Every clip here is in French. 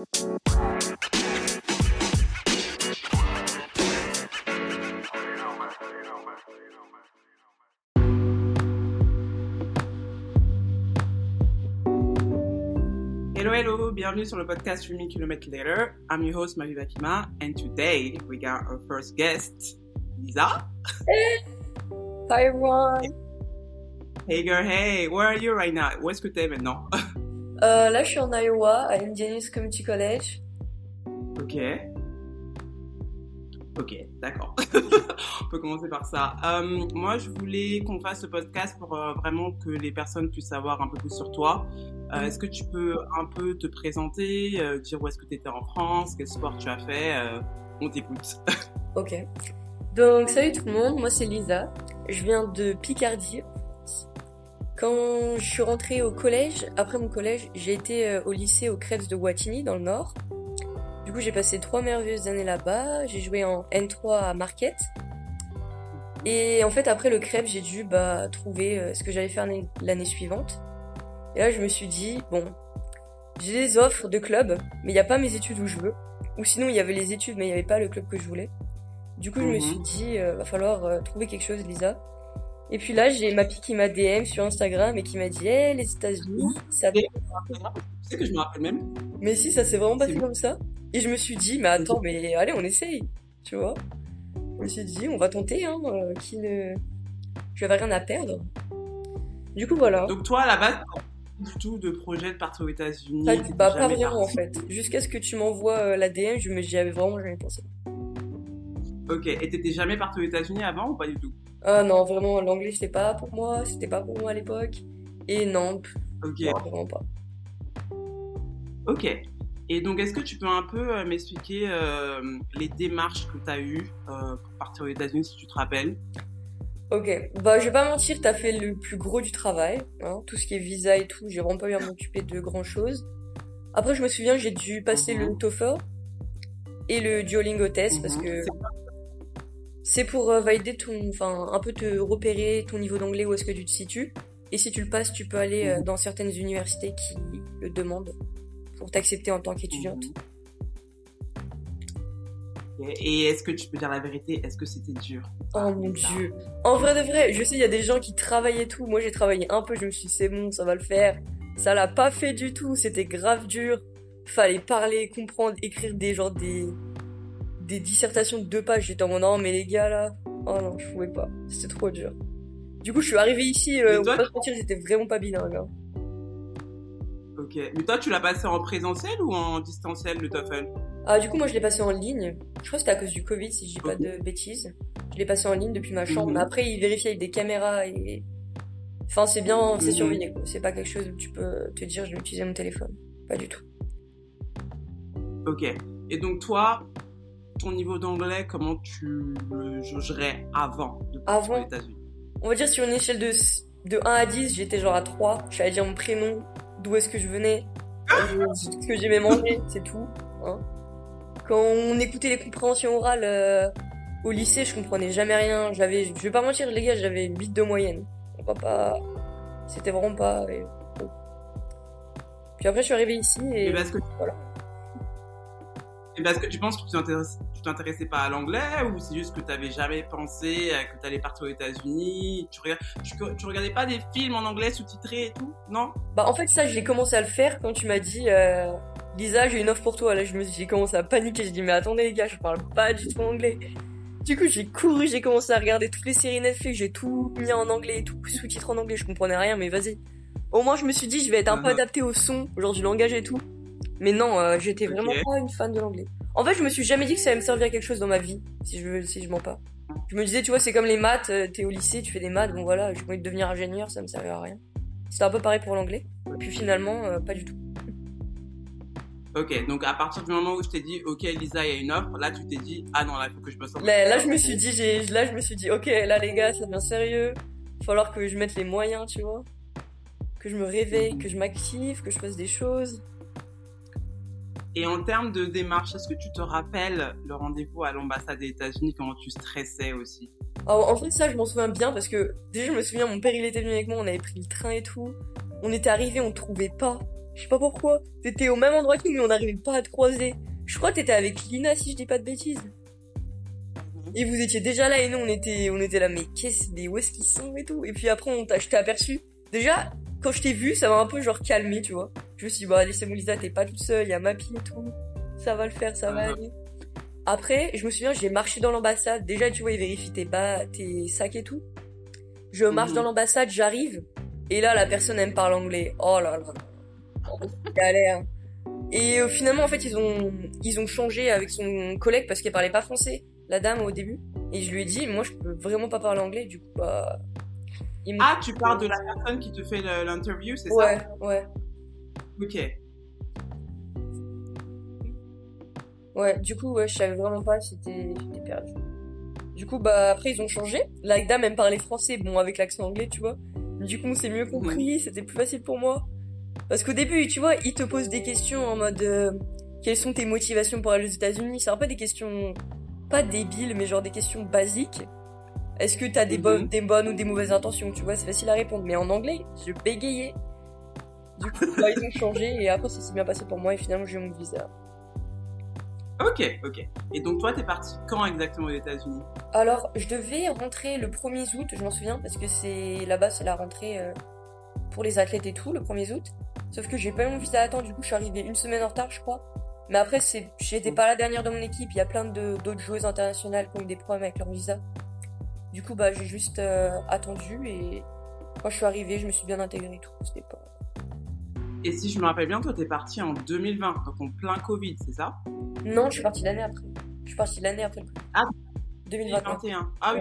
Hello, hello, bienvenue sur le podcast 3000 km Later. I'm your host, Marie Vakima, and today we got our first guest, Lisa. Hi everyone. Hey girl, hey, where are you right now? Où est-ce que t'es maintenant? Euh, là, je suis en Iowa, à Indianapolis Community College. ok. Ok, d'accord. On peut commencer par ça. Euh, moi, je voulais qu'on fasse ce podcast pour euh, vraiment que les personnes puissent savoir un peu plus sur toi. Euh, Est-ce que tu peux un peu te présenter, dire où est-ce que tu étais en France, quel sport tu as fait On t'écoute. Ok. Donc, salut tout le monde, moi c'est Lisa. Je viens de Picardie. Quand je suis rentrée au collège, après mon collège, j'ai été euh, au lycée au Krebs de Wattignies dans le Nord. Du coup, j'ai passé trois merveilleuses années là-bas. J'ai joué en N3 à Marquette. Et en fait, après le Krebs, j'ai dû bah, trouver euh, ce que j'allais faire l'année- suivante. Et là, je me suis dit, bon, j'ai des offres de club, mais il n'y a pas mes études où je veux. Ou sinon, il y avait les études, mais il n'y avait pas le club que je voulais. Du coup, je me Mhm. suis dit, euh, va falloir euh, trouver quelque chose, Lisa. Et puis là, j'ai ma qui m'a DM sur Instagram et qui m'a dit, hey, les États-Unis, ça. Tu sais que je me rappelle même Mais si, ça s'est vraiment passé comme ça. Et je me suis dit, mais attends, mais allez, on essaye, tu vois. Je me suis dit, on va tenter, hein, euh, qui ne. Je n'avais rien à perdre. Du coup, voilà. Donc toi, à la base, du tout de projet de partir aux États-Unis. Pas, bah, pas vraiment en fait. Jusqu'à ce que tu m'envoies euh, la DM, je me j'y avais vraiment jamais pensé. Ok, et t'étais jamais parti aux États-Unis avant ou pas du tout? Ah non, vraiment, l'anglais c'était pas pour moi, c'était pas pour moi à l'époque. Et non, pff, Ok, non, vraiment pas. ok. Et donc, est-ce que tu peux un peu euh, m'expliquer euh, les démarches que tu as eues euh, pour partir aux États-Unis, si tu te rappelles? Ok, bah je vais pas mentir, t'as fait le plus gros du travail, hein, tout ce qui est visa et tout, j'ai vraiment pas eu à m'occuper de grand chose. Après, je me souviens, j'ai dû passer le Mhm. TOEFL et le Duolingo test parce Mhm. que C'est- c'est pour euh, valider ton, enfin, un peu te repérer ton niveau d'anglais où est-ce que tu te situes. Et si tu le passes, tu peux aller euh, Mhm. dans certaines universités qui le demandent pour t'accepter en tant qu'étudiante. Mhm. Ok, Et est-ce que tu peux dire la vérité? Est-ce que c'était dur? Oh mon dieu. En vrai de vrai, je sais, il y a des gens qui travaillent et tout. Moi, j'ai travaillé un peu, je me suis dit, c'est bon, ça va le faire. Ça l'a pas fait du tout, c'était grave dur. Fallait parler, comprendre, écrire des genre des, des dissertations de deux pages. J'étais en mode, non, mais les gars là, oh non, je pouvais pas. C'était trop dur. Du coup, je suis arrivée ici, euh, on va pas se mentir, j'étais vraiment pas bilingue. hein. Ok. Mais toi, tu l'as passé en présentiel ou en distanciel, le TOEFL? Ah, du coup, moi, je l'ai passé en ligne. Je crois que c'était à cause du Covid, si je dis pas de bêtises. Je l'ai passé en ligne depuis ma chambre. Mhm. Mais après, ils vérifient avec des caméras et. Enfin, c'est bien, c'est Mhm. surveillé, quoi. C'est pas quelque chose où tu peux te dire, je vais utiliser mon téléphone. Pas du tout. Ok. Et donc, toi, ton niveau d'anglais, comment tu le jaugerais avant de partir Avant aux États-Unis? On va dire sur une échelle de, de 1 à 10, j'étais genre à 3. Je savais dire mon prénom, d'où est-ce que je venais, euh, ce que j'aimais manger, c'est tout. Hein. Quand on écoutait les compréhensions orales euh, au lycée, je comprenais jamais rien. J'avais, je vais pas mentir, les gars, j'avais 8 de moyenne. On va pas. C'était vraiment pas. et- bon. Puis après, je suis arrivée ici et. Et parce que voilà. Et parce que tu penses que tu t'intéresse- tu t'intéressais pas à l'anglais ou c'est juste que tu n'avais jamais pensé que tu allais partir aux États-Unis tu, regardes, tu, tu regardais pas des films en anglais sous-titrés et tout Non? Bah en fait ça j'ai commencé à le faire quand tu m'as dit euh, Lisa j'ai une offre pour toi. Là je me suis j'ai commencé à paniquer. J'ai dit mais attendez les gars je parle pas du tout anglais. Du coup j'ai couru j'ai commencé à regarder toutes les séries Netflix. J'ai tout mis en anglais tout sous-titres en anglais. Je comprenais rien mais vas-y. Au moins je me suis dit je vais être un peu Mhm. adapté au son genre du langage et tout. Mais non euh, j'étais vraiment pas une fan de l'anglais en fait je me suis jamais dit que ça allait me servir à quelque chose dans ma vie si je veux si je mens pas je me disais tu vois c'est comme les maths euh, t'es au lycée tu fais des maths bon voilà j'ai envie de devenir ingénieur ça me servira à rien c'était un peu pareil pour l'anglais puis finalement, euh, pas du tout. Ok, donc à partir du moment où je t'ai dit, ok Lisa, il y a une offre, là tu t'es dit, ah non, là il faut que je me sente. Là, là, je me suis dit, j'ai, là, je me suis dit, ok, là, les gars, ça devient sérieux. Il va falloir que je mette les moyens, tu vois. Que je me réveille, que je m'active, que je fasse des choses. Et en termes de démarche, est-ce que tu te rappelles le rendez-vous à l'ambassade des États-Unis, comment tu stressais aussi? Alors, en fait, ça, je m'en souviens bien parce que déjà, je me souviens, mon père, il était venu avec moi, on avait pris le train et tout. On était arrivé, on trouvait pas. Je sais pas pourquoi. T'étais au même endroit que nous, mais on n'arrivait pas à te croiser. Je crois que t'étais avec Lina, si je dis pas de bêtises. Et vous étiez déjà là et nous on était on était là mais qu'est-ce mais où est-ce qu'ils sont et tout et puis après on t'a je t'ai aperçu déjà quand je t'ai vu ça m'a un peu genre calmé tu vois. Je me suis dit bah laissez-moi Lisa t'es pas toute seule il y a Mappy et tout. Ça va le faire ça va aller. Après je me souviens j'ai marché dans l'ambassade. Déjà tu vois ils vérifient tes bas tes sacs et tout. Je marche Mhm. dans l'ambassade j'arrive. Et là la personne elle me parle anglais. Oh là là. Galère. Et euh, finalement en fait ils ont ils ont changé avec son collègue parce qu'elle parlait pas français la dame au début. Et je lui ai dit moi je peux vraiment pas parler anglais du coup bah il Ah, tu parles de la personne qui te fait l'interview, c'est ouais ça? Ouais Ok. ouais du coup ouais je savais vraiment pas c'était j'étais perdu. Du coup bah après ils ont changé. La dame elle me parlait français bon avec l'accent anglais tu vois. Du coup on s'est mieux compris c'était plus facile pour moi. Parce qu'au début tu vois ils te posent des questions en mode euh, quelles sont tes motivations pour aller aux États-Unis? C'est un peu des questions pas débiles mais genre des questions basiques est-ce que t'as des Mhm. bonnes des bonnes ou des mauvaises intentions? Tu vois c'est facile à répondre mais en anglais je bégayais du coup bah, ils ont changé et après ça s'est bien passé pour moi et finalement j'ai eu mon visa Ok, ok. Et donc toi, t'es parti quand exactement aux États-Unis? Alors, je devais rentrer le 1er août, je m'en souviens, parce que c'est là-bas, c'est la rentrée euh, pour les athlètes et tout, le 1er août. Sauf que j'ai pas eu mon visa à temps, du coup, je suis arrivée une semaine en retard, je crois. Mais après, c'est, j'étais pas la dernière de mon équipe, il y a plein de, d'autres joueuses internationales qui ont eu des problèmes avec leur visa. Du coup, bah, j'ai juste euh, attendu et quand je suis arrivée, je me suis bien intégrée et tout. C'était pas. Et si je me rappelle bien, toi, t'es parti en 2020, donc en plein Covid, c'est ça? Non, je suis partie l'année après. Je suis partie l'année après le coup. Ah. 2021. 2021. Ah oui.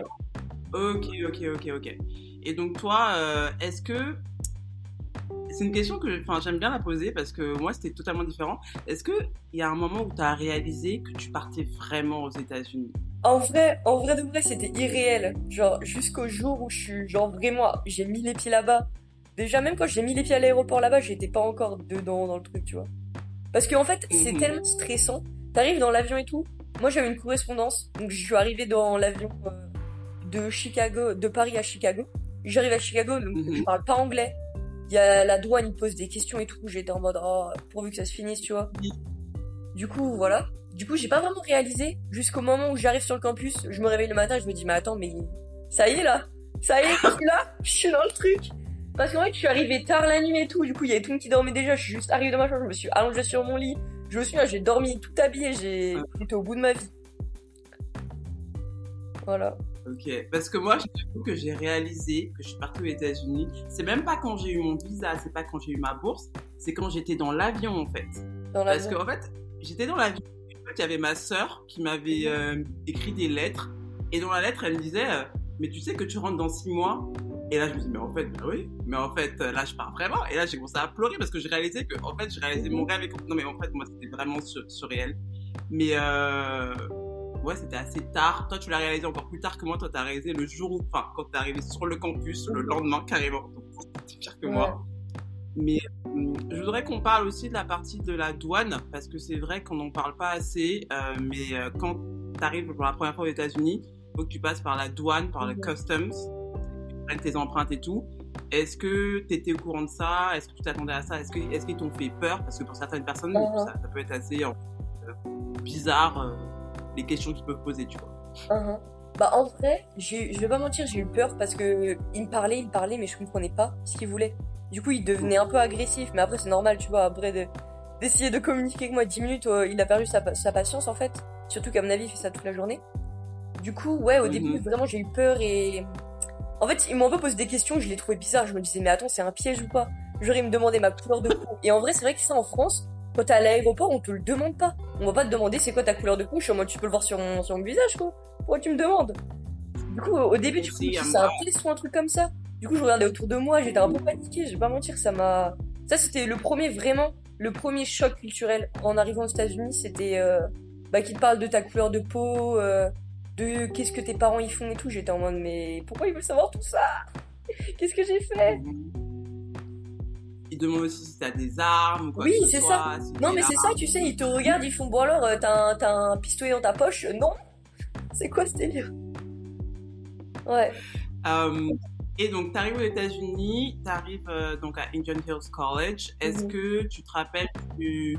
Ok, ok, ok, ok. Et donc toi, euh, est-ce que c'est une question que, j'aime bien la poser parce que moi, c'était totalement différent. Est-ce que il y a un moment où tu as réalisé que tu partais vraiment aux États-Unis? En vrai, en vrai de vrai, c'était irréel. Genre, jusqu'au jour où je suis, genre vraiment, j'ai mis les pieds là-bas. Déjà, même quand j'ai mis les pieds à l'aéroport là-bas, j'étais pas encore dedans dans le truc, tu vois. Parce qu'en fait, c'est Mhm. tellement stressant. T'arrives dans l'avion et tout. Moi, j'avais une correspondance. Donc, je suis arrivée dans l'avion euh, de Chicago, de Paris à Chicago. J'arrive à Chicago, donc Mhm. je parle pas anglais. Il y a la douane, il pose des questions et tout. J'étais en mode, oh, pourvu que ça se finisse, tu vois. Oui. Du coup, voilà. Du coup, j'ai pas vraiment réalisé jusqu'au moment où j'arrive sur le campus. Je me réveille le matin, je me dis, mais attends, mais ça y est là, ça y est, je suis là, je suis dans le truc. Parce qu'en fait, je suis arrivée tard la nuit et tout. Du coup, il y avait tout le monde qui dormait déjà. Je suis juste arrivée dans ma chambre, je me suis allongée sur mon lit. Je me souviens, j'ai dormi tout habillé. J'ai, j'étais au bout de ma vie. Voilà. Ok, parce que moi, j'avoue que j'ai réalisé que je suis partie aux États-Unis. C'est même pas quand j'ai eu mon visa, c'est pas quand j'ai eu ma bourse, c'est quand j'étais dans l'avion en fait. Dans Parce qu'en fait, j'étais dans l'avion, en il y avait ma sœur qui m'avait euh, écrit des lettres, et dans la lettre, elle me disait, euh, mais tu sais que tu rentres dans six mois? Et là, je me dis, mais en fait, bah oui, mais en fait, là, je pars vraiment. Et là, j'ai commencé à pleurer parce que j'ai réalisé que, en fait, j'ai réalisé mon rêve. Et non, mais en fait, moi, c'était vraiment sur- surréel. Mais, euh, ouais, c'était assez tard. Toi, tu l'as réalisé encore plus tard que moi. Toi, t'as réalisé le jour où, enfin, quand t'es arrivé sur le campus, le lendemain, carrément. Donc, c'était pire que moi. Mais hum, je voudrais qu'on parle aussi de la partie de la douane, parce que c'est vrai qu'on n'en parle pas assez, euh, mais euh, quand tu arrives pour la première fois aux États-Unis, il faut que tu passes par la douane, par le Mhm. customs, ils prennent tes empreintes et tout. Est-ce que tu étais au courant de ça? Est-ce que tu t'attendais à ça? Est-ce qu'ils t'ont fait peur? Parce que pour certaines personnes, Mhm. ça, ça peut être assez euh, bizarre, les questions qu'ils peuvent poser, tu vois. Uhum. Bah en vrai, je vais pas mentir, j'ai eu peur parce que il me parlait, il me parlait, mais je comprenais pas ce qu'il voulait. Du coup, il devenait un peu agressif, mais après c'est normal, tu vois, après de- d'essayer de communiquer avec moi 10 minutes, euh, il a perdu sa patience en fait. Surtout qu'à mon avis, il fait ça toute la journée. Du coup, ouais, au Mhm. début, vraiment, j'ai eu peur et... En fait, ils m'ont un peu posé des questions, je les trouvais bizarres, je me disais, mais attends, c'est un piège ou pas Genre, ils me demandaient ma couleur de peau. Et en vrai, c'est vrai que ça, en France, quand t'es à l'aéroport, on te le demande pas. On va pas te demander c'est quoi ta couleur de suis en mode, tu peux le voir sur mon, sur mon visage, quoi. Pourquoi tu me demandes? Du coup, au début, tu à que c'est un test ou un truc comme ça. Du coup, je regardais autour de moi, j'étais un peu paniquée, je vais pas mentir, ça m'a... Ça, c'était le premier, vraiment, le premier choc culturel en arrivant aux États-Unis, c'était... Euh, bah, qu'ils te parlent de ta couleur de peau, euh, de qu'est-ce que tes parents y font et tout. J'étais en mode, mais pourquoi ils veulent savoir tout ça? Qu'est-ce que j'ai fait? Ils demandent aussi si t'as des armes ou quoi Oui, c'est si Non, mais c'est ça, tu sais, ils te regardent, ils font, bon alors, euh, t'as un, pistolet dans ta poche? Non C'est quoi ce délire? Ouais. Euh, Et donc, tu arrives aux États-Unis, tu arrives euh, donc à Indian Hills College. Est-ce Mhm. que tu te rappelles du,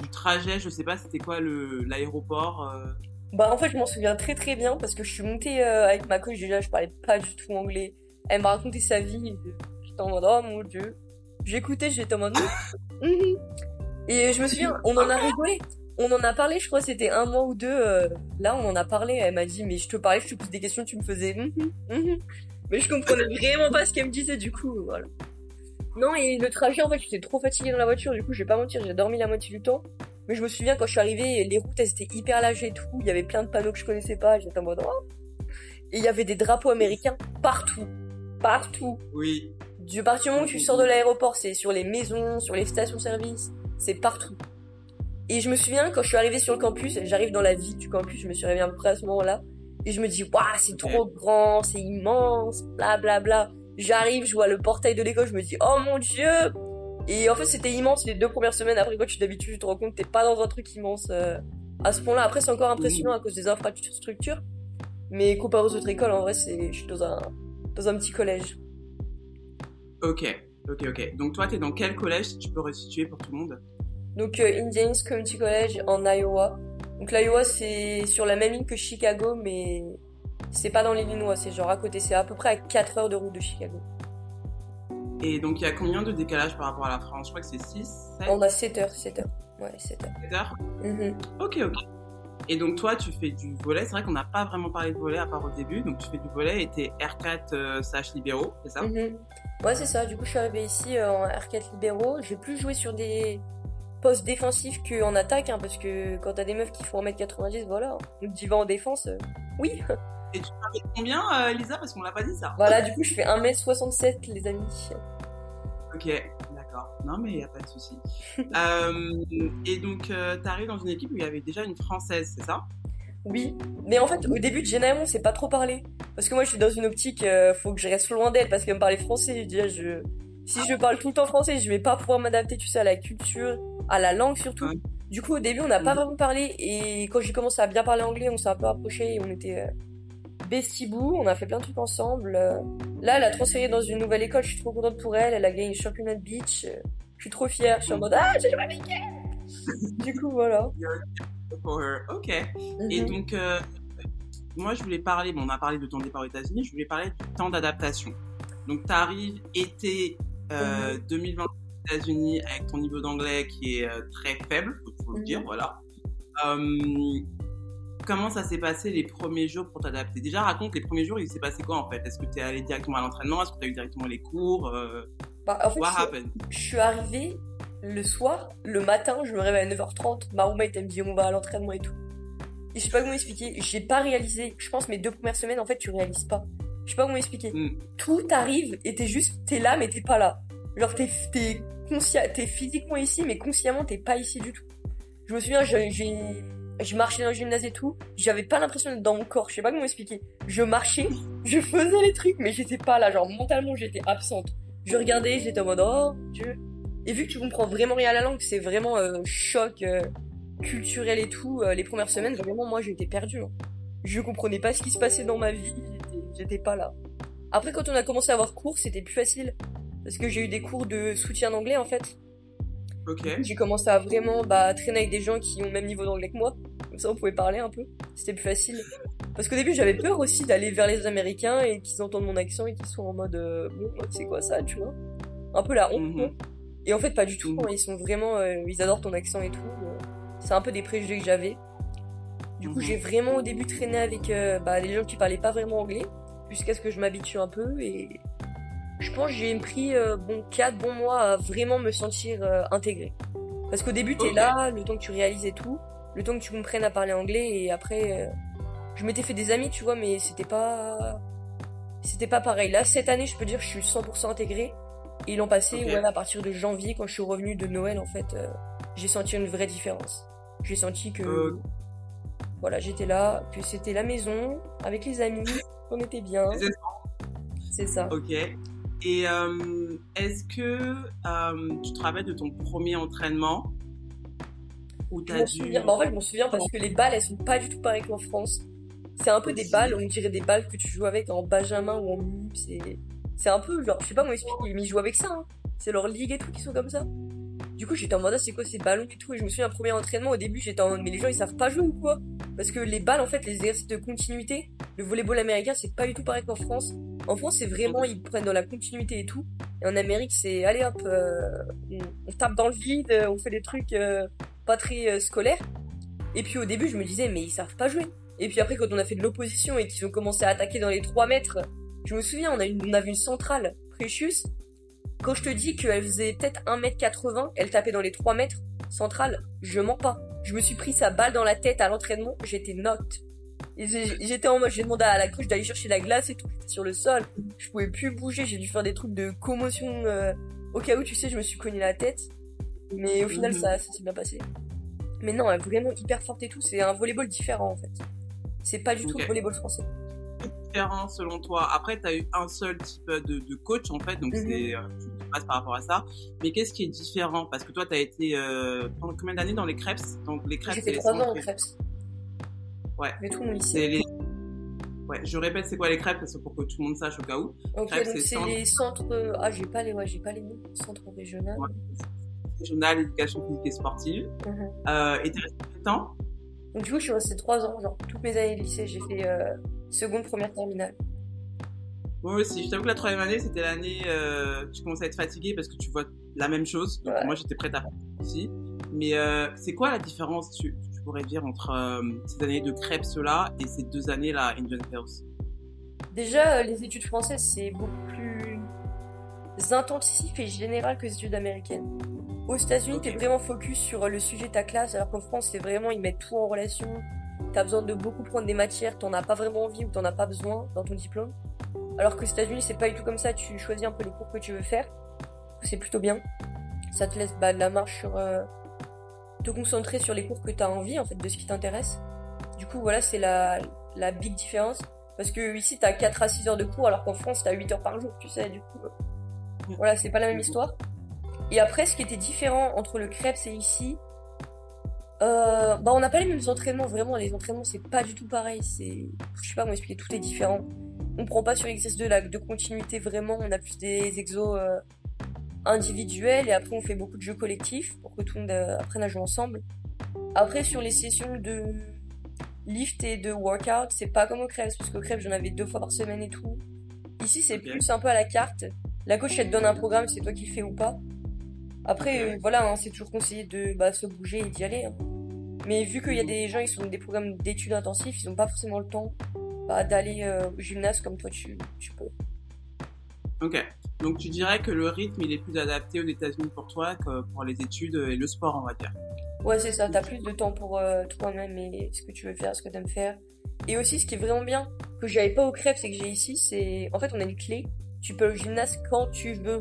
du trajet? Je sais pas, c'était quoi l'aéroport euh, Bah en fait je m'en souviens très très bien parce que je suis montée euh, avec ma coach déjà je parlais pas du tout anglais. Elle m'a raconté sa vie. J'étais en mode oh mon dieu. J'écoutais j'étais en mode Mhm. et je me souviens on en a rigolé. On en a parlé je crois c'était un mois ou deux. euh, là on en a parlé. Elle m'a dit mais je te parlais je te pose des questions tu me faisais Mhm, mhm. mais je comprenais vraiment pas ce qu'elle me disait du coup voilà. Non et le trajet en fait j'étais trop fatiguée dans la voiture du coup je vais pas mentir j'ai dormi la moitié du temps. Mais je me souviens quand je suis arrivée, les routes elles étaient hyper lâchées et tout. Il y avait plein de panneaux que je connaissais pas. J'étais en mode oh. Et il y avait des drapeaux américains partout, partout. Oui. Du partir du moment où tu sors de l'aéroport, c'est sur les maisons, sur les stations-service, c'est partout. Et je me souviens quand je suis arrivée sur le campus, j'arrive dans la ville du campus, je me suis réveillée à peu près à ce moment-là, et je me dis waouh c'est trop grand, c'est immense, bla bla bla. J'arrive, je vois le portail de l'école, je me dis oh mon dieu. Et en fait c'était immense les deux premières semaines. Après quand tu t'habitues, tu te rends compte que t'es pas dans un truc immense euh, à ce point-là. Après c'est encore impressionnant à cause des infrastructures, mais comparé aux autres écoles, en vrai c'est je suis dans un dans un petit collège. Ok, ok, ok. Donc toi, t'es dans quel collège si tu peux resituer pour tout le monde? Donc euh, Indians Community College en Iowa. Donc l'Iowa c'est sur la même ligne que Chicago mais c'est pas dans l'Illinois, c'est genre à côté, c'est à peu près à 4 heures de route de Chicago. Et donc, il y a combien de décalage par rapport à la France? Je crois que c'est 6, 7, On a 7 heures, 7 heures. Ouais, 7 heures. heures? Mhm. Ok, ok. Et donc, toi, tu fais du volet. C'est vrai qu'on n'a pas vraiment parlé de volet à part au début. Donc, tu fais du volet et t'es R4 euh, slash libéraux, c'est ça? Mhm. Ouais, c'est ça. Du coup, je suis arrivée ici euh, en R4 libéraux. J'ai plus joué sur des postes défensifs qu'en attaque, hein, parce que quand t'as des meufs qui font 1m90, voilà. Donc, tu vas en défense. euh, Oui. Et tu fais combien, euh, Lisa? Parce qu'on l'a pas dit ça. voilà, du coup, je fais 1m67, les amis. Ok, Non, mais il n'y a pas de souci. Euh, et donc, euh, t'arrives dans une équipe où il y avait déjà une Française, c'est ça? Oui, mais en fait, au début de moi, on s'est pas trop parlé. Parce que moi, je suis dans une optique, euh, faut que je reste loin d'elle, parce qu'elle me parlait français. Je dis, je... Si je parle tout le temps français, je vais pas pouvoir m'adapter, tu sais, à la culture, à la langue surtout. Ouais. Du coup, au début, on n'a pas vraiment parlé, et quand j'ai commencé à bien parler anglais, on s'est un peu approchés, et on était bestie boo, on a fait plein de trucs ensemble. euh. Là, elle a transféré dans une nouvelle école, je suis trop contente pour elle, elle a gagné le championnat de beach. euh, Je suis trop fière, je suis en mode, ah, j'ai joué avec elle Du coup, voilà. Ok. Et Mhm. donc, euh, moi, je voulais parler, bon, on a parlé de ton départ aux États-Unis, je voulais parler du temps d'adaptation. Donc, tu arrives été euh, 2020 aux États-Unis avec ton niveau d'anglais qui est euh, très faible, faut, faut le Mhm. dire, voilà. Euh, comment ça s'est passé les premiers jours pour t'adapter? Déjà, raconte les premiers jours, il s'est passé quoi en fait? Est-ce que tu es allé directement à l'entraînement? Est-ce que tu as eu directement les cours euh, Bah, en fait, What happened? Je suis arrivée le soir, le matin, je me réveille à 9h30, ma roommate elle me dit on va à l'entraînement et tout. Et je sais pas comment expliquer, j'ai pas réalisé, je pense mes deux premières semaines en fait tu réalises pas. Je sais pas comment expliquer. Mm. Tout arrive et t'es juste, t'es là mais t'es pas là. Genre t'es, t'es t'es physiquement ici mais consciemment t'es pas ici du tout. Je me souviens, j'ai, je marchais dans le gymnase et tout, j'avais pas l'impression d'être dans mon corps, je sais pas comment expliquer. Je marchais, je faisais les trucs mais j'étais pas là, genre mentalement j'étais absente. Je regardais, j'étais en mode oh Dieu. Et vu que tu comprends vraiment rien à la langue, c'est vraiment euh, choc euh, culturel et tout. euh, les premières semaines, vraiment moi j'étais perdue. hein. Je comprenais pas ce qui se passait dans ma vie, j'étais- pas là. Après quand on a commencé à avoir cours, c'était plus facile parce que j'ai eu des cours de soutien d'anglais en fait. Ok. J'ai commencé à vraiment bah, traîner avec des gens qui ont le même niveau d'anglais que moi. Comme ça on pouvait parler un peu. C'était plus facile. Parce qu'au début j'avais peur aussi d'aller vers les Américains et qu'ils entendent mon accent et qu'ils soient en mode euh, bon c'est quoi ça tu vois. Un peu la honte. Mhm. Et en fait, pas du tout. Mhm. hein, Ils sont vraiment, euh, ils adorent ton accent et tout. euh, C'est un peu des préjugés que j'avais. Du coup, Mhm. j'ai vraiment au début traîné avec euh, bah, des gens qui parlaient pas vraiment anglais, jusqu'à ce que je m'habitue un peu. Et je pense que j'ai pris euh, bon 4 bons mois à vraiment me sentir euh, intégré. Parce qu'au début, t'es Ok. là, le temps que tu réalises et tout, le temps que tu comprennes à parler anglais, et après, euh, je m'étais fait des amis, tu vois, mais c'était pas, c'était pas pareil. Là, cette année, je peux dire, que je suis 100% intégré. Et l'an passé, Ok. ouais, à partir de janvier, quand je suis revenu de Noël, en fait, euh, j'ai senti une vraie différence. J'ai senti que, Euh. voilà, j'étais là, que c'était la maison, avec les amis, on était bien. C'est C'est ça. Ok. Et euh, est-ce que euh, tu te rappelles de ton premier entraînement? Où Je t'as m'en dû... souviens. Bah, en fait, je m'en souviens parce que les balles, elles sont pas du tout pareilles qu'en France. C'est un peu des balles, on dirait des balles que tu joues avec en Benjamin ou en MUP. C'est C'est un peu genre, je sais pas moi expliquer, mais ils jouent avec ça. Hein. C'est leur ligue et tout qui sont comme ça. Du coup, j'étais en mode, ah, c'est quoi ces ballons et tout. Et je me souviens, un premier entraînement, au début, j'étais en mode, mais les gens, ils savent pas jouer ou quoi? Parce que les balles, en fait, les exercices de continuité, le volleyball américain, c'est pas du tout pareil qu'en France. En France, c'est vraiment, ils prennent dans la continuité et tout. Et en Amérique, c'est, allez hop, euh, on, tape dans le vide, on fait des trucs euh, pas très euh, scolaires. Et puis au début, je me disais, mais ils savent pas jouer. Et puis après, quand on a fait de l'opposition et qu'ils ont commencé à attaquer dans les 3 mètres, je me souviens, on, a une, on avait une centrale, Precious, quand je te dis qu'elle faisait peut-être 1m80, elle tapait dans les 3 mètres centrale, je mens pas. Je me suis pris sa balle dans la tête à l'entraînement, j'étais knocked. J'étais en mode, j'ai demandé à la coach d'aller chercher la glace et tout, sur le sol. Je pouvais plus bouger, j'ai dû faire des trucs de commotion euh, au cas où, tu sais, je me suis cogné la tête. Mais au final, mhm. ça, ça s'est bien passé. Mais non, elle est vraiment hyper forte et tout, c'est un volleyball différent en fait. C'est pas du tout le volleyball français différent selon toi Après, tu as eu un seul type de, coach, en fait, donc mhm. c'est, euh, tu passes par rapport à ça. Mais qu'est-ce qui est différent? Parce que toi, tu as été euh, pendant combien d'années dans les crêpes donc, les crêpes J'ai fait trois ans en crêpes. Ouais. Mais tout mon lycée. Ouais, je répète, c'est quoi les crêpes? Parce pour que tout le monde sache au cas où. Ok, donc c'est les centres. Euh, ah, j'ai pas les, ouais, j'ai pas les noms. Centres régionaux. Ouais. Régional, éducation physique et sportive. Mhm. euh, et t'es resté combien de temps Donc du coup, je suis restée trois ans, genre toutes mes années de lycée, j'ai fait seconde, première terminale. Moi aussi, je t'avoue que la troisième année, c'était l'année, euh, tu commences à être fatigué parce que tu vois la même chose. Donc moi, j'étais prête à faire aussi. Mais euh, c'est quoi la différence, tu, pourrais dire, entre euh, ces années de crêpes là et ces deux années-là, Indian Hills Déjà, les études françaises, c'est beaucoup plus intensif et général que les études américaines. Aux États-Unis, tu es vraiment focus sur le sujet de ta classe, alors qu'en France, c'est vraiment, ils mettent tout en relation t'as besoin de beaucoup prendre des matières, t'en as pas vraiment envie ou t'en as pas besoin dans ton diplôme. Alors que aux États-Unis, c'est pas du tout comme ça, tu choisis un peu les cours que tu veux faire. C'est plutôt bien. Ça te laisse bah, de la marche sur. Euh, te concentrer sur les cours que t'as envie, en fait, de ce qui t'intéresse. Du coup, voilà, c'est la, la big différence. Parce que ici, t'as 4 à 6 heures de cours, alors qu'en France, t'as 8 heures par jour, tu sais, du coup. Euh, voilà, c'est pas la même histoire. Et après, ce qui était différent entre le Krebs et ici, euh, bah on n'a pas les mêmes entraînements, vraiment, les entraînements c'est pas du tout pareil, c'est, je sais pas comment expliquer, tout est différent. On prend pas sur l'exercice de la de continuité vraiment, on a plus des exos euh, individuels et après on fait beaucoup de jeux collectifs pour que tout le monde euh, apprenne à jouer ensemble. Après sur les sessions de lift et de workout, c'est pas comme au crève, parce qu'au crève j'en avais deux fois par semaine et tout. Ici c'est plus un peu à la carte. La coach elle te donne un programme, c'est toi qui le fais ou pas. Après, voilà, hein, c'est toujours conseillé de bah, se bouger et d'y aller. Hein. Mais vu qu'il y a des gens qui sont des programmes d'études intensifs, ils n'ont pas forcément le temps bah, d'aller euh, au gymnase comme toi tu, tu, peux. Ok. Donc tu dirais que le rythme il est plus adapté aux États-Unis pour toi que pour les études et le sport, on va dire. Ouais, c'est ça. T'as plus de temps pour euh, toi-même et ce que tu veux faire, ce que tu aimes faire. Et aussi, ce qui est vraiment bien, que j'avais pas au crêpe, c'est que j'ai ici, c'est. En fait, on a une clé. Tu peux aller au gymnase quand tu veux.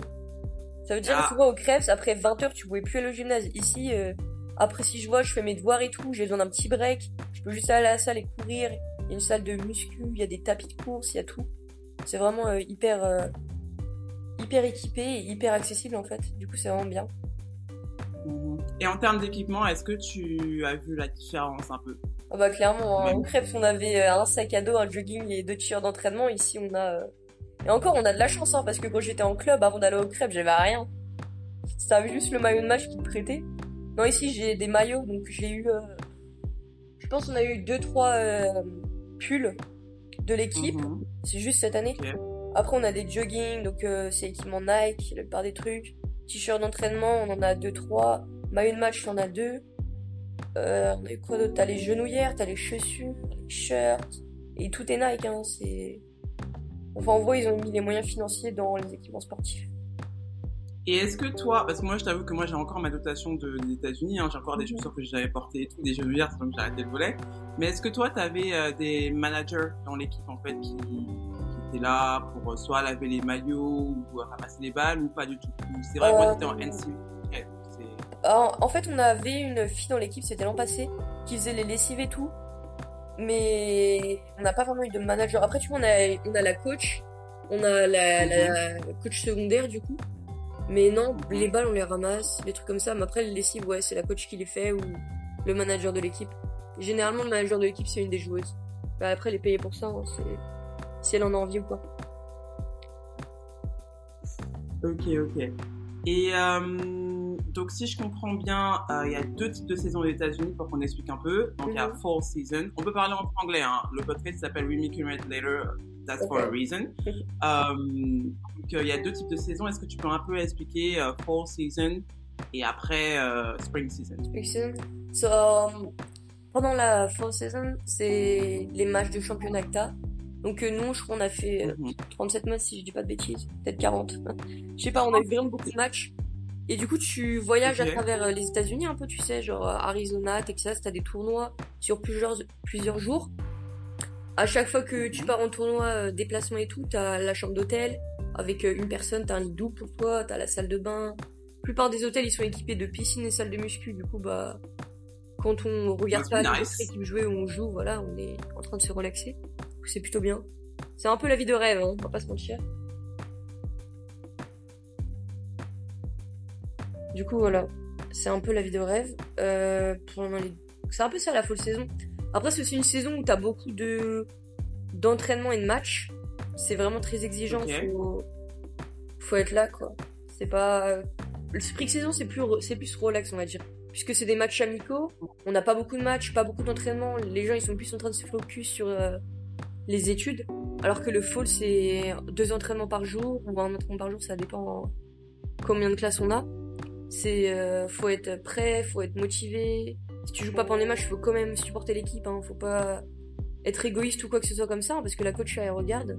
Ça veut dire que ah. souvent au crêpes, après 20 heures, tu pouvais plus aller au gymnase. Ici, euh, après, si je vois, je fais mes devoirs et tout, j'ai besoin d'un petit break, je peux juste aller à la salle et courir. Il y a une salle de muscu, il y a des tapis de course, il y a tout. C'est vraiment euh, hyper, euh, hyper équipé et hyper accessible en fait. Du coup, c'est vraiment bien. Mhm. Et en termes d'équipement, est-ce que tu as vu la différence un peu? Ah bah clairement, en hein. crêpes, on avait euh, un sac à dos, un jogging et deux t d'entraînement. Ici, on a... Et encore, on a de la chance, hein, parce que quand j'étais en club, avant d'aller au crêpes, j'avais rien. C'était juste le maillot de match qui me prêtait. Non, ici j'ai des maillots, donc j'ai eu. Euh, je pense qu'on a eu deux trois euh, pulls de l'équipe. Mhm. C'est juste cette année. Après, on a des jogging, donc euh, c'est équipement Nike, la plupart des trucs. T-shirt d'entraînement, on en a deux trois. Maillot de match, on en a deux. Euh, on a eu quoi d'autre? T'as les genouillères, t'as les chaussures, les shirts. Et tout est Nike, hein. C'est. Enfin, en gros, ils ont mis les moyens financiers dans les équipements sportifs. Et est-ce que toi, parce que moi je t'avoue que moi j'ai encore ma dotation de, des États-Unis, hein, j'ai encore des mhm. chaussures que j'avais portées et tout, des genouillères, donc j'ai arrêté le volet. Mais est-ce que toi tu avais euh, des managers dans l'équipe en fait qui, là pour euh, soit laver les maillots ou ramasser les balles ou pas du tout? C'est vrai, moi j'étais en euh, NC. en, fait, on avait une fille dans l'équipe, c'était l'an passé, qui faisait les lessives et tout. Mais on n'a pas vraiment eu de manager. Après, tu vois, on a, on a la coach, on a la, la mhm. coach secondaire du coup. Mais non, les balles, on les ramasse, des trucs comme ça. Mais après, les lessives, ouais, c'est la coach qui les fait ou le manager de l'équipe. Généralement, le manager de l'équipe, c'est une des joueuses. Bah, après, elle est payée pour ça, hein, c'est... si elle en a envie ou quoi. Ok, ok. Et euh, donc, si je comprends bien, euh, il y a deux types de saisons aux États-Unis pour qu'on explique un peu. Donc, il y a Mhm. Fall Season. On peut parler en anglais. Hein. Le podcast s'appelle We Make Later. That's for a reason. Euh, donc, il y a deux types de saisons. Est-ce que tu peux un peu expliquer euh, Fall Season et après Spring Season? Spring season. So, um, pendant la fall season, c'est les matchs de championnat. Donc euh, nous, je crois qu'on a fait euh, Mhm. 37 matchs si je dis pas de bêtises, peut-être 40. Je sais pas, on a eu vraiment beaucoup de matchs. Et du coup, tu voyages à travers euh, les États-Unis un peu, tu sais, genre euh, Arizona, Texas, t'as des tournois sur plusieurs, plusieurs jours. À chaque fois que tu Mhm. pars en tournoi, euh, déplacement et tout, t'as la chambre d'hôtel avec une personne, t'as un lit double pour toi, t'as la salle de bain. La plupart des hôtels, ils sont équipés de piscine et salle de muscu. Du coup, bah, quand on regarde pas be notre nice. équipe jouer ou on joue, voilà, on est en train de se relaxer. C'est plutôt bien. C'est un peu la vie de rêve, hein, on va pas se mentir. Du coup, voilà. C'est un peu la vie de rêve. Euh, les- C'est un peu ça la full saison. Après, c'est aussi une saison où t'as beaucoup de d'entraînement et de matchs. C'est vraiment très exigeant. Faut... faut être là, quoi. C'est pas. Le spring saison, c'est plus, re- c'est plus relax, on va dire. Puisque c'est des matchs amicaux. On n'a pas beaucoup de matchs, pas beaucoup d'entraînement. Les gens, ils sont plus en train de se focus sur euh, les études. Alors que le fall, c'est deux entraînements par jour ou un entraînement par jour, ça dépend combien de classes on a. C'est euh, faut être prêt, faut être motivé. Si tu joues pas pendant les matchs, faut quand même supporter l'équipe. Hein. Faut pas être égoïste ou quoi que ce soit comme ça, hein, parce que la coach elle regarde.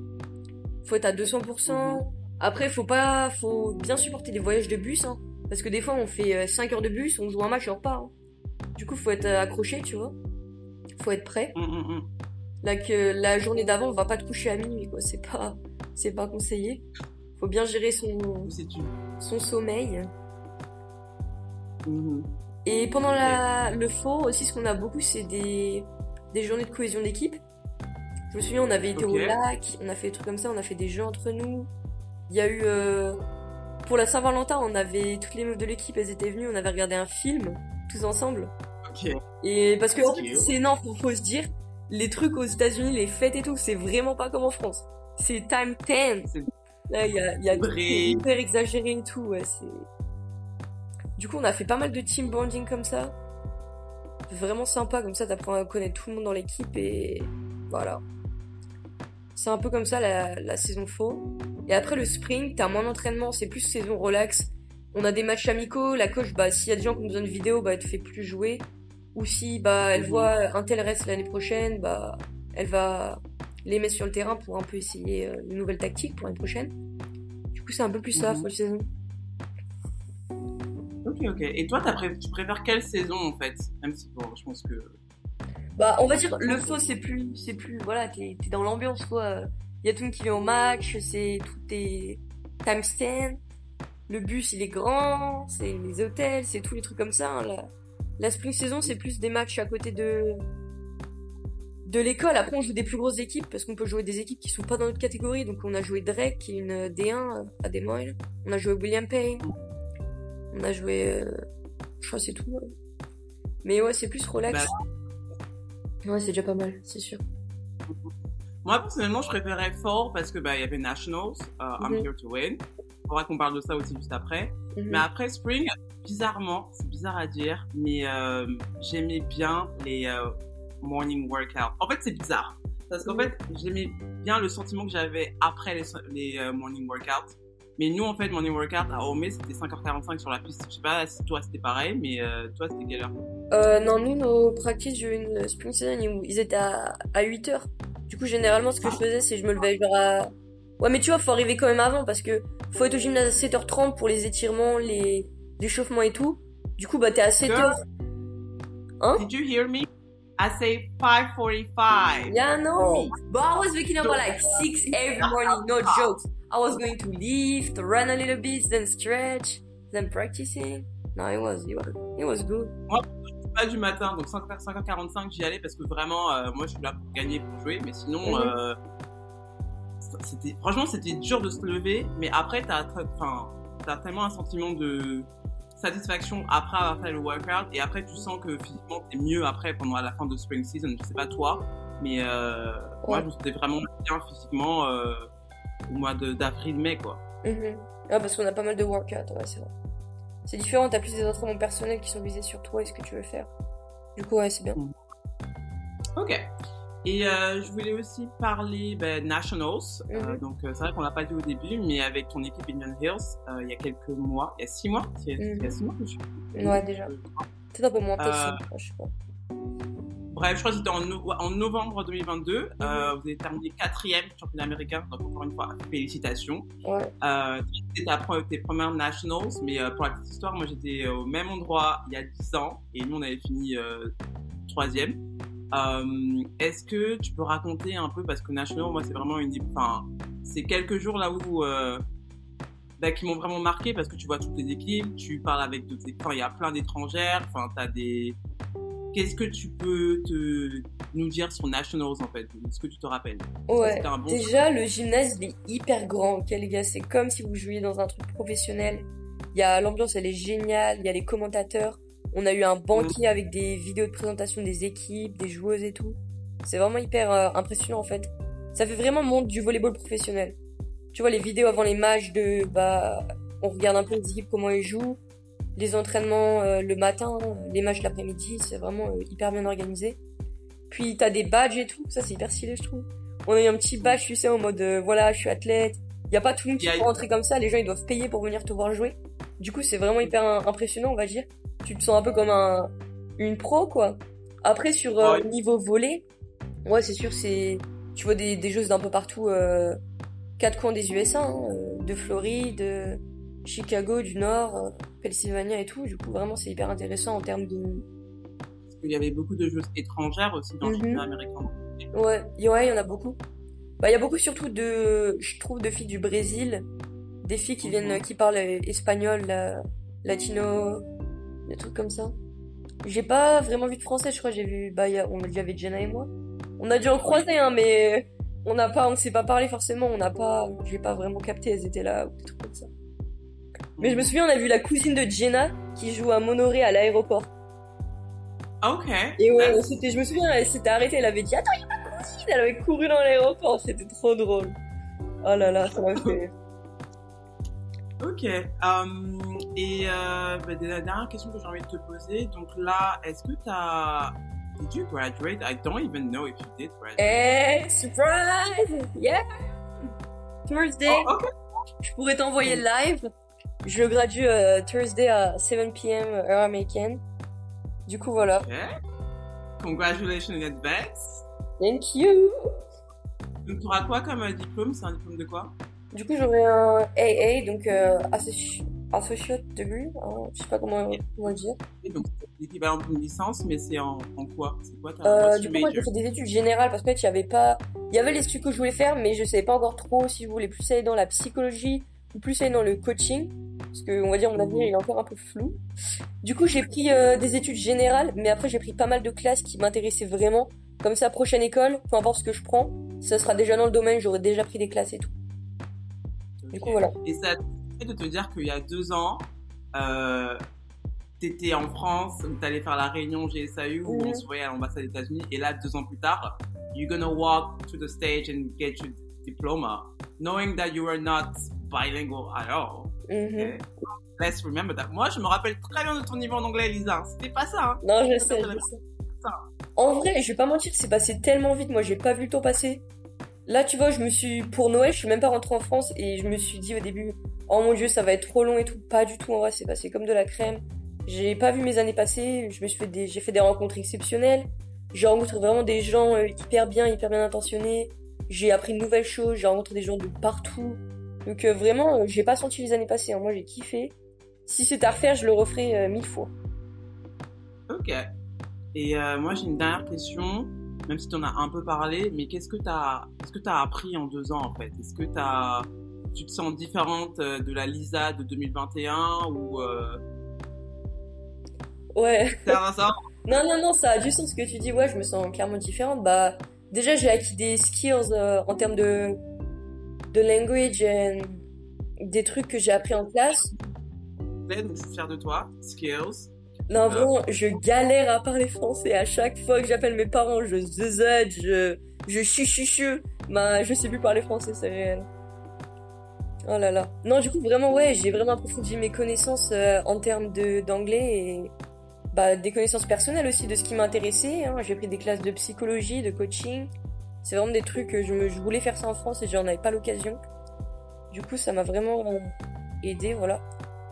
Faut être à 200%. Après, faut pas, faut bien supporter les voyages de bus, hein, parce que des fois on fait euh, 5 heures de bus, on joue un match et on repart. hein. Du coup, faut être euh, accroché, tu vois. Faut être prêt. Là que la journée d'avant, on va pas te coucher à minuit, quoi. C'est pas, c'est pas conseillé. Faut bien gérer son, son sommeil. Mhm. Et pendant la, le faux aussi, ce qu'on a beaucoup, c'est des, des journées de cohésion d'équipe. Je me souviens, on avait été au lac, on a fait des trucs comme ça, on a fait des jeux entre nous. Il y a eu, euh, pour la Saint-Valentin, on avait, toutes les meufs de l'équipe, elles étaient venues, on avait regardé un film, tous ensemble. Ok. Et parce que, en fait, Cute. c'est énorme, faut, faut se dire, les trucs aux États-Unis, les fêtes et tout, c'est vraiment pas comme en France. C'est time 10. C'est Là, il y a, il y a hyper exagéré et tout, ouais. Du coup, on a fait pas mal de team bonding comme ça. Vraiment sympa, comme ça, t'apprends à connaître tout le monde dans l'équipe et voilà. C'est un peu comme ça la, la saison faux. Et après le spring, t'as moins d'entraînement, c'est plus saison relax. On a des matchs amicaux, la coach, bah, s'il y a des gens qui ont besoin de vidéo, bah, elle te fait plus jouer. Ou si, bah, elle Mhm. voit un tel reste l'année prochaine, bah, elle va les mettre sur le terrain pour un peu essayer euh, une nouvelle tactique pour l'année prochaine. Du coup, c'est un peu plus ça, full saison. Ok, ok. Et toi, pré- tu préfères quelle saison en fait? Même si, bon, je pense que. Bah, on va dire, le faux, c'est plus, c'est plus, voilà, t'es, t'es dans l'ambiance, quoi. Il y a tout le monde qui vient au match, c'est, tout est time stand. Le bus, il est grand, c'est les hôtels, c'est tous les trucs comme ça. hein. La, la spring saison, c'est plus des matchs à côté de, de l'école. Après, on joue des plus grosses équipes, parce qu'on peut jouer des équipes qui sont pas dans notre catégorie. Donc, on a joué Drake, qui est une D1 euh, à Des Moines. On a joué William Payne. On a joué, euh, je crois que c'est tout. ouais. Mais ouais, c'est plus relax. Ouais, c'est déjà pas mal, c'est sûr. Moi, personnellement, je préférais Fall parce que bah il y avait Nationals, euh, I'm Mhm. Here to Win. Il faudra qu'on parle de ça aussi juste après. Mhm. Mais après Spring, bizarrement, c'est bizarre à dire, mais euh, j'aimais bien les euh, morning workouts. En fait, c'est bizarre parce qu'en Mhm. fait, j'aimais bien le sentiment que j'avais après les, les euh, morning workouts. Mais nous, en fait, morning workout à Omé, c'était 5h45 sur la piste. Je sais pas si toi c'était pareil, mais euh, toi c'était quelle heure? Non, nous, nos practices, j'ai eu une spring season, ils- ils étaient à, à 8 heures. Du coup, généralement, ce que je faisais, c'est que je me levais genre à... Ouais, mais tu vois, faut arriver quand même avant, parce que faut être au gymnase à 7h30 pour les étirements, les échauffements et tout. Du coup, bah, t'es à 7h. Hein? Did you hear me? I say 5:45. Yeah, no. But I was waking up at like 6 every morning, no jokes. I was going to lift, run a little bit, then stretch, then practicing. No, it was, it was, it was good. pas du matin, donc 5h, 5h45 j'y allais parce que vraiment, euh, moi je suis là pour gagner, pour jouer, mais sinon, Mhm. euh, c'était, franchement c'était dur de se lever, mais après t'as, enfin, t'as tellement un sentiment de satisfaction après avoir fait le workout, et après tu sens que physiquement t'es mieux après pendant la fin de spring season, je sais pas toi, mais euh, moi Ouais. je me sentais vraiment bien physiquement euh, au mois de- d'avril-mai quoi. Ah, parce qu'on a pas mal de workouts, ouais, c'est vrai. C'est différent, t'as plus des entraînements personnels qui sont visés sur toi et ce que tu veux faire. Du coup, ouais, c'est bien. Ok. Et euh, je voulais aussi parler ben, Nationals. Euh, Mhm. donc euh, c'est vrai qu'on l'a pas dit au début, mais avec ton équipe Indian Hills, euh, il y a quelques mois, il y a six mois, y a, il y a six mois que je suis. Ouais, déjà. Peut-être un peu moins, Euh, je sais pas. Bref, je crois que c'était en, no- en novembre 2022. Mhm. Vous avez terminé quatrième championnat américain. Donc encore une fois, félicitations. Ouais. C'était tes premières nationals, mais pour la petite histoire, moi j'étais au même endroit il y a 10 ans et nous on avait fini troisième. Euh, Est-ce que tu peux raconter un peu parce que national, moi c'est vraiment une, enfin, c'est quelques jours là où euh, bah, qui m'ont vraiment marqué parce que tu vois toutes les équipes, tu parles avec d'autres équipes, Enfin, il y a plein d'étrangères, enfin t'as des Qu'est-ce que tu peux te, nous dire sur Nationals en fait Est-ce que tu te rappelles? Ouais. C'était un bon Déjà, le gymnase, il est hyper grand, ok, les gars. C'est comme si vous jouiez dans un truc professionnel. Il y a l'ambiance, elle est géniale. Il y a les commentateurs. On a eu un banquier avec des vidéos de présentation des équipes, des joueuses et tout. C'est vraiment hyper euh, impressionnant en fait. Ça fait vraiment monde du volleyball professionnel. Tu vois les vidéos avant les matchs de bah on regarde un peu les équipes comment ils jouent, les entraînements euh, le matin, les matchs l'après-midi, c'est vraiment euh, hyper bien organisé. Puis t'as des badges et tout, ça c'est hyper stylé je trouve. On a eu un petit badge, tu sais, en mode euh, voilà, je suis athlète. Y a pas tout le monde qui peut rentrer comme ça, les gens ils doivent payer pour venir te voir jouer. Du coup, c'est vraiment hyper impressionnant, on va dire. Tu te sens un peu comme un une pro quoi. Après sur euh, Ouais. niveau volet, ouais, c'est sûr c'est tu vois des des joueuses d'un peu partout euh, quatre coins des USA, hein, euh, de Floride, de Chicago du Nord, euh, Pennsylvania et tout. Du coup, vraiment c'est hyper intéressant en termes de Parce qu'il y avait beaucoup de joueuses étrangères aussi dans le Mhm. championnat américain. Ouais, il y en a beaucoup. Bah, il y a beaucoup surtout de, je trouve, de filles du Brésil, des filles qui viennent, Mhm. qui parlent euh, espagnol, la- latino, des trucs comme ça. J'ai pas vraiment vu de français, je crois, j'ai vu, bah, y a, on a déjà vu Jenna et moi. On a dû en croiser, hein, mais on n'a pas, on s'est pas parlé forcément, on n'a pas, j'ai pas vraiment capté, elles étaient là, ou des trucs comme ça. Mais je me souviens, on a vu la cousine de Jenna qui joue à Monoré à l'aéroport. Ok. Et ouais, That's- c'était, je me souviens, elle s'était arrêtée, elle avait dit Attends, il y a ma cousine Elle avait couru dans l'aéroport, c'était trop drôle. Oh là là, ça m'a fait. Ok. Um, et euh, bah, la dernière question que j'ai envie de te poser, donc là, est-ce que tu as... Did you graduate? I don't even know if you did graduate. Eh, surprise Yeah Thursday Oh. Je pourrais t'envoyer le live. Je gradue euh, Thursday à 7 p.m. heure américaine. Du coup, voilà. Congratulations in advance. Thank you Donc, tu auras quoi comme euh, diplôme? C'est un diplôme de quoi? Du coup, j'aurai un AA, donc euh, associ- Associate Degree. hein, je sais pas comment, comment le dire. Et donc, l'équivalent d'une licence, mais c'est en, en quoi? C'est quoi ta Euh, du coup, moi, j'ai fait des études générales parce que il y avait pas, il y avait les trucs que je voulais faire, mais je savais pas encore trop si je voulais plus aller dans la psychologie ou plus aller dans le coaching, parce que on va dire mon avenir il est encore un peu flou. Du coup, j'ai pris euh, des études générales, mais après j'ai pris pas mal de classes qui m'intéressaient vraiment. Comme ça, prochaine école, peu importe ce que je prends, ça sera déjà dans le domaine, j'aurai déjà pris des classes et tout. Du coup, voilà. Et ça fait de te dire qu'il y a deux ans, euh, t'étais en France, t'allais faire la réunion GSAU où Mhm. on se voyait à l'ambassade des États-Unis, et là, deux ans plus tard, you're gonna walk to the stage and get your diploma, knowing that you are not bilingual at all. Mhm. Okay? Let's remember that. Moi, je me rappelle très bien de ton niveau en anglais, Lisa. C'était pas ça. Hein. Non, je sais, je sais. En vrai, je vais pas mentir, c'est passé tellement vite, moi j'ai pas vu le temps passer. Là, tu vois, je me suis pour Noël, je suis même pas rentrée en France et je me suis dit au début, oh mon dieu, ça va être trop long et tout. Pas du tout, en vrai, c'est passé comme de la crème. J'ai pas vu mes années passer, je me suis fait des, j'ai fait des rencontres exceptionnelles. J'ai rencontré vraiment des gens euh, hyper bien, hyper bien intentionnés. J'ai appris de nouvelles choses, j'ai rencontré des gens de partout. Donc euh, vraiment, euh, j'ai pas senti les années passer. hein. Moi, j'ai kiffé. Si c'était à refaire, je le referais euh, mille fois. Ok. Et moi, j'ai une dernière question, même si tu en as un peu parlé, mais qu'est-ce que tu as, que as appris en deux ans, en fait? Est-ce que t'as, tu te sens différente euh, de la Lisa de 2021 ou... Euh, Ouais. Non, non, non, ça a du sens ce que tu dis. Ouais, je me sens clairement différente. Bah, déjà, j'ai acquis des skills euh, en termes de, de language et des trucs que j'ai appris en classe. donc je suis fière de toi. Skills. Non, vraiment, je galère à parler français. À chaque fois que j'appelle mes parents, je zuzette, je, je chuchuchu. Bah, je sais plus parler français, c'est réel. Oh là là. Non, du coup, vraiment, ouais, j'ai vraiment approfondi mes connaissances euh, en termes d'anglais et bah, des connaissances personnelles aussi de ce qui m'intéressait. Hein. J'ai pris des classes de psychologie, de coaching. C'est vraiment des trucs je, me, je voulais faire ça en France et j'en avais pas l'occasion. Du coup, ça m'a vraiment aidé, voilà.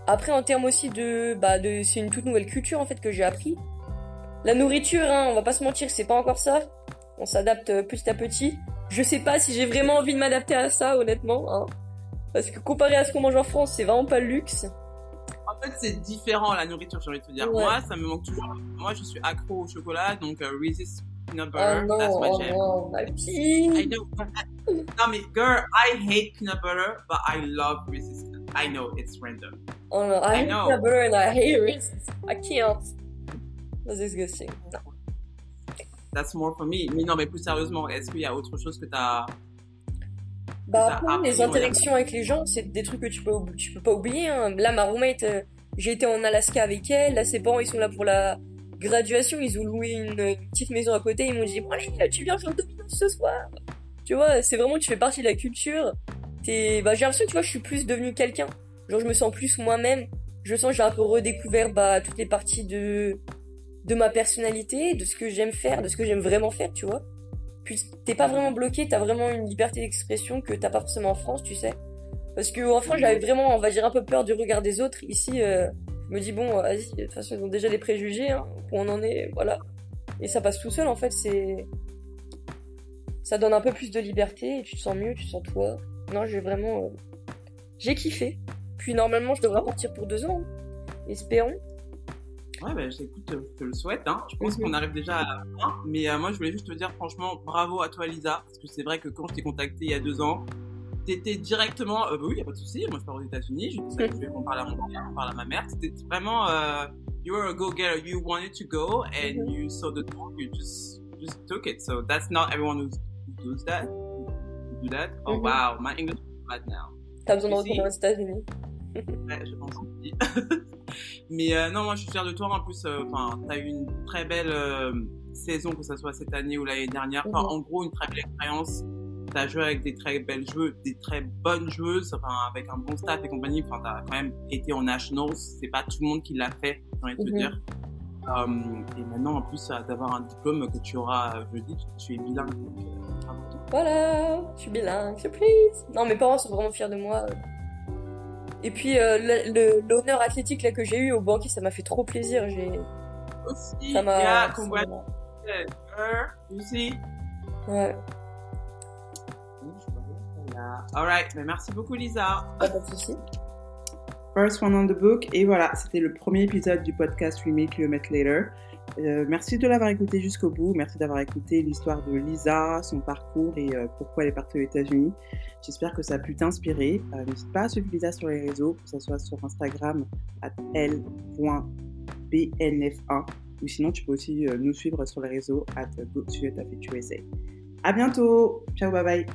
Après, en termes aussi de, bah, de, c'est une toute nouvelle culture en fait que j'ai appris. La nourriture, hein, on va pas se mentir, c'est pas encore ça. On s'adapte euh, petit à petit. Je sais pas si j'ai vraiment envie de m'adapter à ça, honnêtement. Hein. Parce que comparé à ce qu'on mange en France, c'est vraiment pas le luxe. En fait, c'est différent la nourriture, j'ai envie de te dire. Moi, ça me manque toujours. Moi, je suis accro au chocolat, donc uh, Reese's peanut butter, oh that's my oh jam. I know. non, mais girl, I hate peanut butter, but I love Reese's. I know it's random. Oh no, I, I hate know. peanut butter and I hate Reese's. I can't. That's disgusting. That's more for me. Mais non, mais plus sérieusement, est-ce qu'il y a autre chose que t'as bah après, les interactions avec les gens, c'est des trucs que tu peux, tu peux pas oublier. Hein. Là, ma roommate, euh, j'ai été en Alaska avec elle. Là, ses parents, ils sont là pour la graduation. Ils ont loué une, petite maison à côté. Ils m'ont dit, bon allez, tu viens jouer au domino ce soir. Tu vois, c'est vraiment, tu fais partie de la culture. T'es, bah, j'ai l'impression, tu vois, je suis plus devenue quelqu'un. Genre, je me sens plus moi-même. Je sens j'ai un peu redécouvert, bah, toutes les parties de, de ma personnalité, de ce que j'aime faire, de ce que j'aime vraiment faire, tu vois. Puis t'es pas vraiment bloqué, t'as vraiment une liberté d'expression que t'as pas forcément en France, tu sais. Parce que en France, j'avais vraiment, on va dire, un peu peur du regard des autres. Ici, euh, je me dis, bon, vas-y, de toute façon, ils ont déjà des préjugés, hein, où on en est, voilà. Et ça passe tout seul, en fait, c'est. Ça donne un peu plus de liberté, et tu te sens mieux, tu te sens toi. Non, j'ai vraiment. Euh, j'ai kiffé. Puis normalement, je devrais partir pour deux ans. Hein. Espérons. Ouais, bah, écoute, je te le souhaite. Hein. Je pense mhm. qu'on arrive déjà à la fin. Mais euh, moi, je voulais juste te dire franchement, bravo à toi, Lisa. Parce que c'est vrai que quand je t'ai contacté il y a deux ans, t'étais directement, euh, bah oui, y a pas de souci. Moi, je pars aux États-Unis. Je que je vais en parler à mon père, on parle à ma mère. C'était vraiment, euh, you were a go-getter. You wanted to go and mhm. you saw the door. You just, just took it. So that's not everyone who does that. Who do that. Oh mhm. wow, my English is bad now. T'as besoin de retourner aux États-Unis. ouais, je pense aussi. Mais euh, non, moi je suis fière de toi. En plus, euh, enfin, tu as eu une très belle euh, saison, que ce soit cette année ou l'année dernière. Enfin, mhm. en gros, une très belle expérience. Tu as joué avec des très belles joueuses, des très bonnes joueuses, enfin, avec un bon staff et compagnie. Enfin, tu as quand même été en Nationals. C'est pas tout le monde qui l'a fait, j'ai envie de te mhm. dire. et maintenant, en plus, d'avoir un diplôme que tu auras jeudi, tu, tu es bilingue. Donc, voilà, je suis bilingue, surprise. Non, mes parents sont vraiment fiers de moi. Et puis euh, l'honneur athlétique là que j'ai eu au banquier, ça m'a fait trop plaisir. J'ai aussi. Ça m'a. Yeah, aussi. Ouais. Alright, mais merci beaucoup Lisa. Pas de souci. First one on the book. Et voilà, c'était le premier épisode du podcast We Make You Met Later. Euh, merci de l'avoir écouté jusqu'au bout. Merci d'avoir écouté l'histoire de Lisa, son parcours et euh, pourquoi elle est partie aux États-Unis. J'espère que ça a pu t'inspirer. Euh, n'hésite pas à suivre Lisa sur les réseaux, que ce soit sur Instagram, at l.bnf1, ou sinon tu peux aussi nous suivre sur les réseaux, at GoToUSA. À bientôt! Ciao, bye bye!